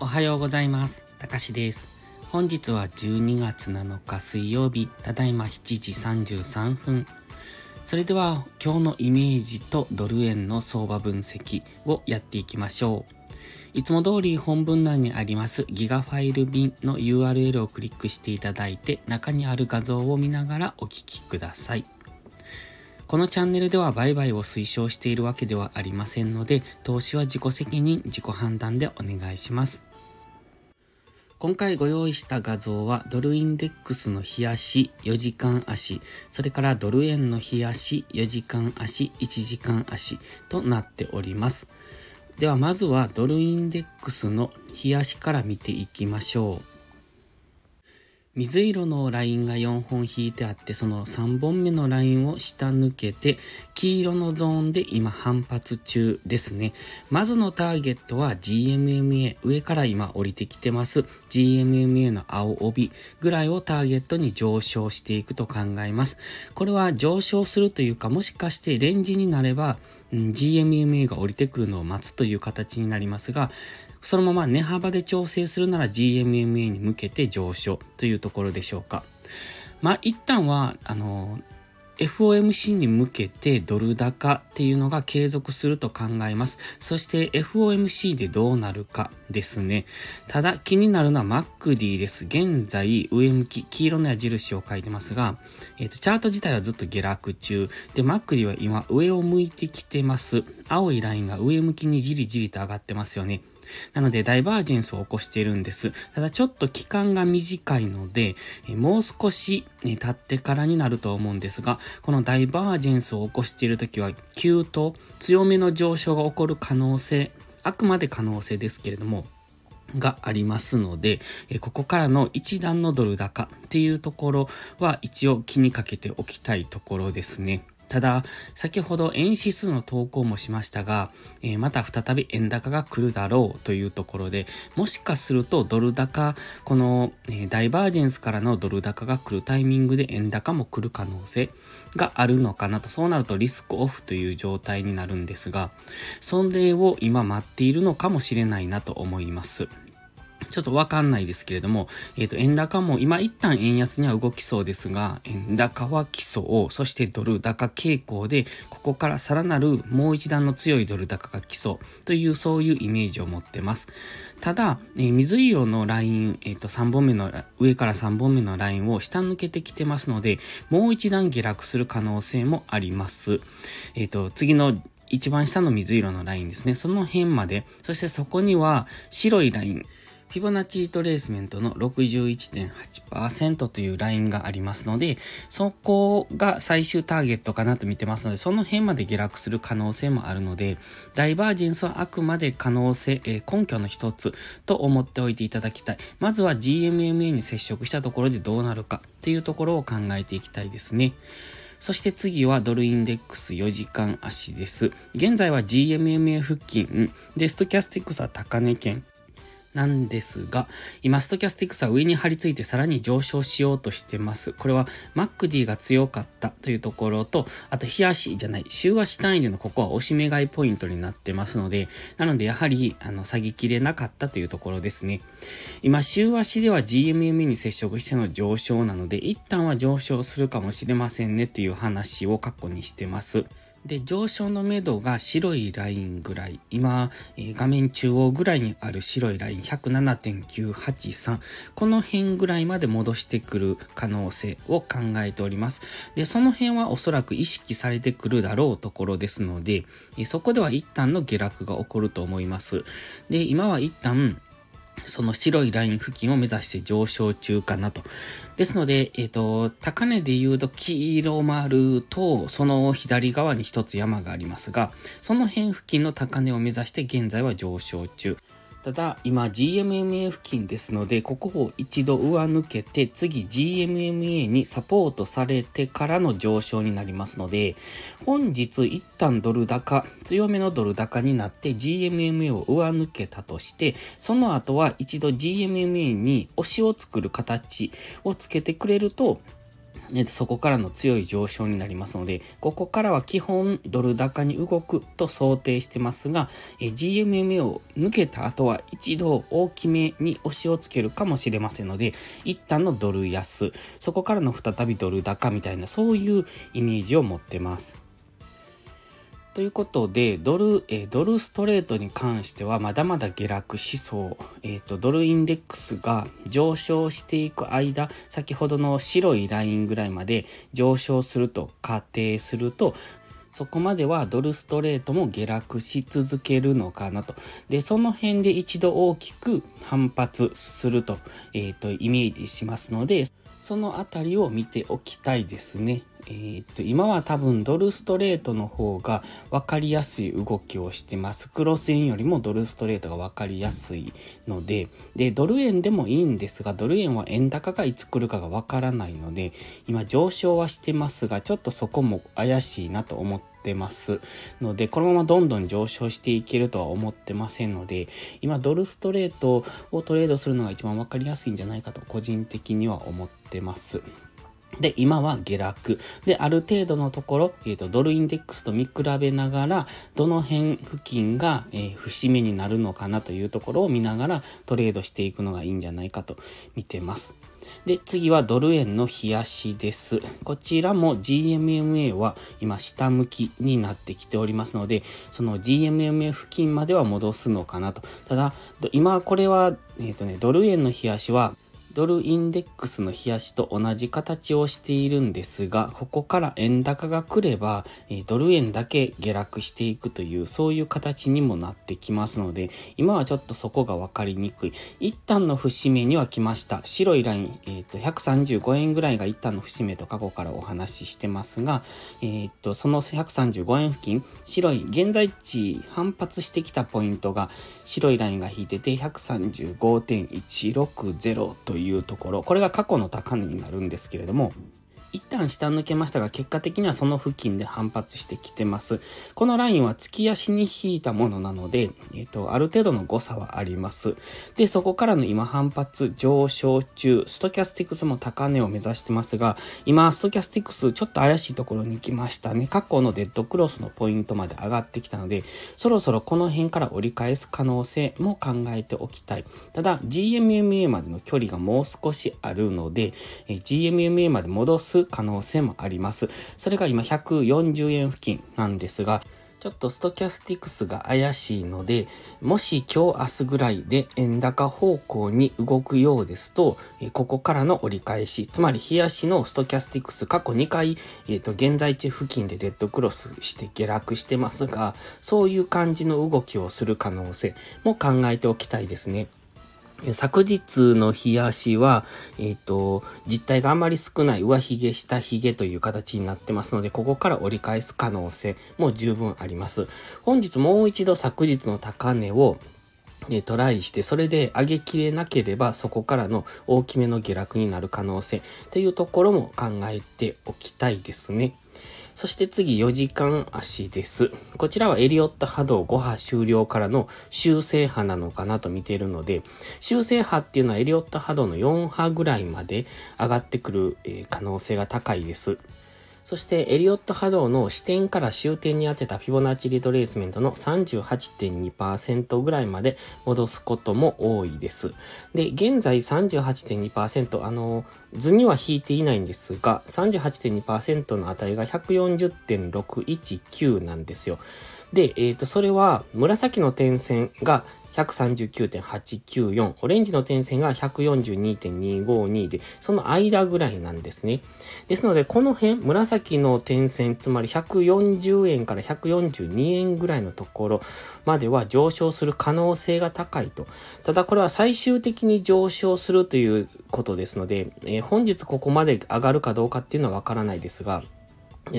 おはようございます。たかしです。本日は12月7日水曜日、ただいま7時33分。それでは今日のイメージとドル円の相場分析をやっていきましょう。いつも通り本文内にありますギガファイル便の URL をクリックしていただいて中にある画像を見ながらお聞きください。このチャンネルでは売買を推奨しているわけではありませんので、投資は自己責任、自己判断でお願いします。今回ご用意した画像はドルインデックスの日足4時間足、それからドル円の日足4時間足、1時間足となっております。ではまずはドルインデックスの日足から見ていきましょう。水色のラインが4本引いてあって、その3本目のラインを下抜けて、黄色のゾーンで今反発中ですね。まずのターゲットは GMMA、上から今降りてきてます GMMA の青帯ぐらいをターゲットに上昇していくと考えます。これは上昇するというか、もしかしてレンジになれば、GMMA が降りてくるのを待つという形になりますが、そのまま値幅で調整するなら GMMA に向けて上昇というところでしょうか。まあ一旦は、あの、FOMC に向けてドル高っていうのが継続すると考えます。そして FOMC でどうなるかですね。ただ気になるのは MacD です。現在上向き、黄色の矢印を書いてますが、えっ、ー、と、チャート自体はずっと下落中。で、MacD は今上を向いてきてます。青いラインが上向きにじりじりと上がってますよね。なので、ダイバージェンスを起こしているんです。ただ、ちょっと期間が短いので、もう少し経ってからになると思うんですが、このダイバージェンスを起こしているときは、急と強めの上昇が起こる可能性、あくまで可能性ですけれども、がありますので、ここからの一段のドル高っていうところは一応気にかけておきたいところですね。ただ、先ほど円指数の投稿もしましたが、えー、また再び円高が来るだろうというところで、もしかするとドル高、この、えー、ダイバージェンスからのドル高が来るタイミングで円高も来る可能性があるのかなと、そうなるとリスクオフという状態になるんですが、それを今待っているのかもしれないなと思います。ちょっとわかんないですけれども、えっ、ー、と、円高も今一旦円安には動きそうですが、円高は基礎を、そしてドル高傾向で、ここからさらなるもう一段の強いドル高が基礎というそういうイメージを持ってます。ただ、えー、水色のライン、えっ、ー、と、3本目の、上から3本目のラインを下抜けてきてますので、もう一段下落する可能性もあります。えっ、と、次の一番下の水色のラインですね。その辺まで、そしてそこには白いライン、フィボナッチリトレースメントの61.8%というラインがありますので、そこが最終ターゲットかなと見てますので、その辺まで下落する可能性もあるので、ダイバージェンスはあくまで可能性、えー、根拠の一つと思っておいていただきたい。まずは GMMA に接触したところでどうなるかっていうところを考えていきたいですね。そして次はドルインデックス4時間足です。現在は GMMA 付近で、ストキャスティックスは高値圏。なんですが、今、ストキャスティクスは上に張り付いてさらに上昇しようとしてます。これは、 MACD が強かったというところと、あと、日足じゃない、週足単位でのここは押し目買いポイントになってますので、なので、やはり、あの、下げきれなかったというところですね。今、週足では GMM に接触しての上昇なので、一旦は上昇するかもしれませんねという話を過去にしてます。で、上昇の目処が白いラインぐらい、今、えー、画面中央ぐらいにある白いライン107.983、この辺ぐらいまで戻してくる可能性を考えております。で、その辺はおそらく意識されてくるだろうところですので、えー、そこでは一旦の下落が起こると思います。で、今は一旦、その白いライン付近を目指して上昇中かなと。ですので、えっ、ー、と、高値で言うと黄色丸と、その左側に一つ山がありますが、その辺付近の高値を目指して現在は上昇中。ただ、今 GMMA 付近ですので、ここを一度上抜けて、次 GMMA にサポートされてからの上昇になりますので、本日一旦ドル高、強めのドル高になって GMMA を上抜けたとして、その後は一度 GMMA に押しを作る形をつけてくれると、そこからの強い上昇になりますので、ここからは基本ドル高に動くと想定してますが、GMMA を抜けた後は一度大きめに押しをつけるかもしれませんので、一旦のドル安、そこからの再びドル高みたいなそういうイメージを持ってます。ということで、ドル、えー、ドルストレートに関してはまだまだ下落しそう。えっ、ー、と、ドルインデックスが上昇していく間、先ほどの白いラインぐらいまで上昇すると仮定すると、そこまではドルストレートも下落し続けるのかなと。で、その辺で一度大きく反発すると、えっ、ー、と、イメージしますので、そのあたりを見ておきたいですね。えー、っと、今は多分ドルストレートの方が分かりやすい動きをしてます。クロス円よりもドルストレートが分かりやすいので、で、ドル円でもいいんですが、ドル円は円高がいつ来るかが分からないので、今上昇はしてますが、ちょっとそこも怪しいなと思ってってますので、このままどんどん上昇していけるとは思ってませんので、今ドルストレートをトレードするのが一番わかりやすいんじゃないかと個人的には思ってます。で、今は下落。で、ある程度のところ、えっ、ー、と、ドルインデックスと見比べながら、どの辺付近が、えー、節目になるのかなというところを見ながらトレードしていくのがいいんじゃないかと見てます。で、次はドル円の冷やしです。こちらも GMMA は今下向きになってきておりますので、その GMMA 付近までは戻すのかなと。ただ、今これは、えっ、ー、とね、ドル円の冷やしはドルインデックスの冷やしと同じ形をしているんですが、ここから円高が来れば、ドル円だけ下落していくという、そういう形にもなってきますので、今はちょっとそこが分かりにくい。一旦の節目には来ました。白いライン、えっ、ー、と、135円ぐらいが一旦の節目と過去からお話ししてますが、えっ、ー、と、その135円付近、白い、現在地反発してきたポイントが、白いラインが引いてて、135.160といういうところ、これが過去の高値になるんですけれども、一旦下抜けましたが、結果的にはその付近で反発してきてます。このラインは月足に引いたものなので、えっ、と、ある程度の誤差はあります。で、そこからの今反発上昇中、ストキャスティクスも高値を目指してますが、今、ストキャスティクスちょっと怪しいところに来ましたね。過去のデッドクロスのポイントまで上がってきたので、そろそろこの辺から折り返す可能性も考えておきたい。ただ、GMMA までの距離がもう少しあるので、え GMMA まで戻す可能性もあります。それが今140円付近なんですが、ちょっとストキャスティクスが怪しいので、もし今日明日ぐらいで円高方向に動くようですと、ここからの折り返し、つまり冷やしのストキャスティクス過去2回、えっ、ー、と、現在地付近でデッドクロスして下落してますが、そういう感じの動きをする可能性も考えておきたいですね。昨日の冷やしは、えっ、ー、と、実体があまり少ない上髭、下髭という形になってますので、ここから折り返す可能性も十分あります。本日もう一度昨日の高値をトライして、それで上げきれなければ、そこからの大きめの下落になる可能性というところも考えておきたいですね。そして次4時間足です。こちらはエリオット波動5波終了からの修正波なのかなと見ているので、修正波っていうのはエリオット波動の4波ぐらいまで上がってくる可能性が高いです。そして、エリオット波動の視点から終点に当てたフィボナッチリトレースメントの38.2%ぐらいまで戻すことも多いです。で、現在38.2%、あの、図には引いていないんですが、38.2%の値が140.619なんですよ。で、えっ、ー、と、それは紫の点線が139.894、オレンジの点線が142.252で、その間ぐらいなんですね。ですので、この辺、紫の点線、つまり140円から142円ぐらいのところまでは上昇する可能性が高いと。ただ、これは最終的に上昇するということですので、えー、本日ここまで上がるかどうかっていうのはわからないですが、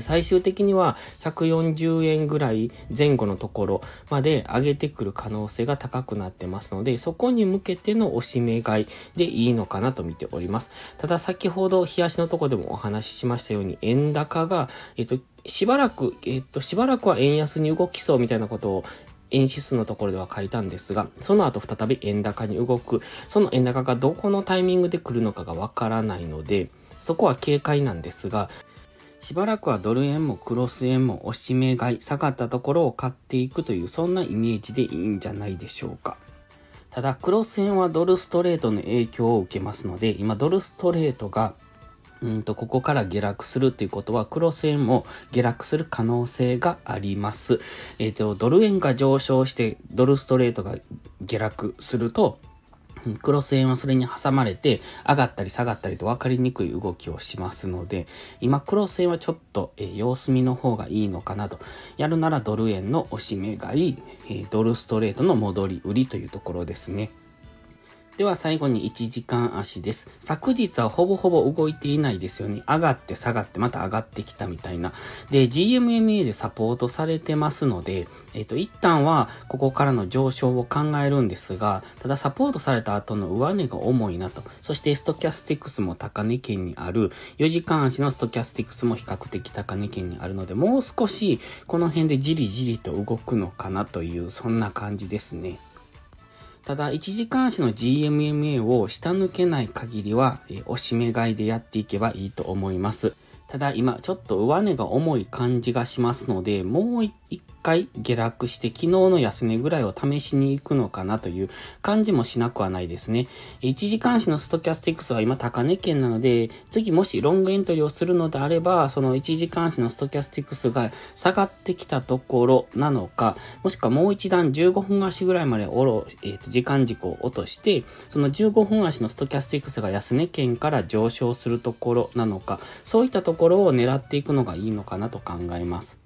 最終的には140円ぐらい前後のところまで上げてくる可能性が高くなってますので、そこに向けての押し目買いでいいのかなと見ております。ただ先ほど冷やしのとこでもお話ししましたように、円高が、えっと、しばらく、えっと、しばらくは円安に動きそうみたいなことを円指数のところでは書いたんですが、その後再び円高に動く、その円高がどこのタイミングで来るのかがわからないので、そこは警戒なんですが、しばらくはドル円もクロス円も押し目買い、下がったところを買っていくという、そんなイメージでいいんじゃないでしょうか。ただ、クロス円はドルストレートの影響を受けますので、今ドルストレートがうんと、ここから下落するっていうことは、クロス円も下落する可能性があります。えっ、ー、と、ドル円が上昇して、ドルストレートが下落すると、クロス円はそれに挟まれて上がったり下がったりと分かりにくい動きをしますので、今クロス円はちょっと、え様子見の方がいいのかなと。やるならドル円の押し目買い、えドルストレートの戻り売りというところですね。では最後に1時間足です。昨日はほぼほぼ動いていないですよね。上がって下がってまた上がってきたみたいな。で、GMMA でサポートされてますので、えっ、と、一旦はここからの上昇を考えるんですが、ただサポートされた後の上値が重いなと。そしてストキャスティクスも高値圏にある。4時間足のストキャスティクスも比較的高値圏にあるので、もう少しこの辺でじりじりと動くのかなという、そんな感じですね。ただ、一時間足の GMMA を下抜けない限りは、えおしめ買いでやっていけばいいと思います。ただ今ちょっと上値が重い感じがしますので、もう一一回下落して昨日の安値ぐらいを試しに行くのかなという感じもしなくはないですね。1時間足のストキャスティクスは今高値圏なので、次もしロングエントリーをするのであれば、その1時間足のストキャスティクスが下がってきたところなのか、もしくはもう一段15分足ぐらいまでおろ、えー、と時間軸を落として、その15分足のストキャスティクスが安値圏から上昇するところなのか、そういったところを狙っていくのがいいのかなと考えます。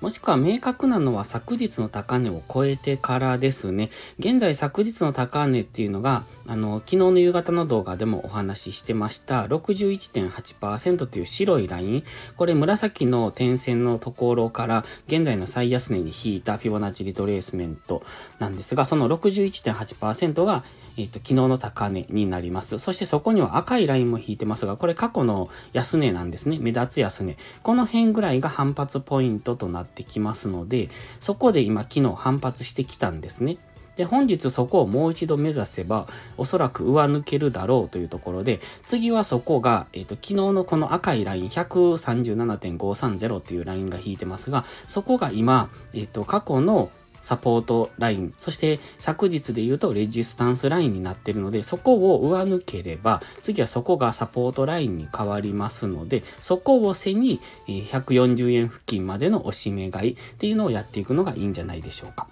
もしくは明確なのは昨日の高値を超えてからですね。現在昨日の高値っていうのが、あの、昨日の夕方の動画でもお話ししてました、61.8%という白いライン。これ紫の点線のところから現在の最安値に引いたフィボナッチリトレースメントなんですが、その61.8%がえっ、ー、と、昨日の高値になります。そしてそこには赤いラインも引いてますが、これ過去の安値なんですね。目立つ安値。この辺ぐらいが反発ポイントとなってきますので、そこで今昨日反発してきたんですね。で、本日そこをもう一度目指せば、おそらく上抜けるだろうというところで、次はそこが、えっ、ー、と、昨日のこの赤いライン、137.530というラインが引いてますが、そこが今、えっ、ー、と、過去のサポートライン、そして昨日で言うとレジスタンスラインになっているので、そこを上抜ければ、次はそこがサポートラインに変わりますので、そこを背に140円付近までの押し目買いっていうのをやっていくのがいいんじゃないでしょうか。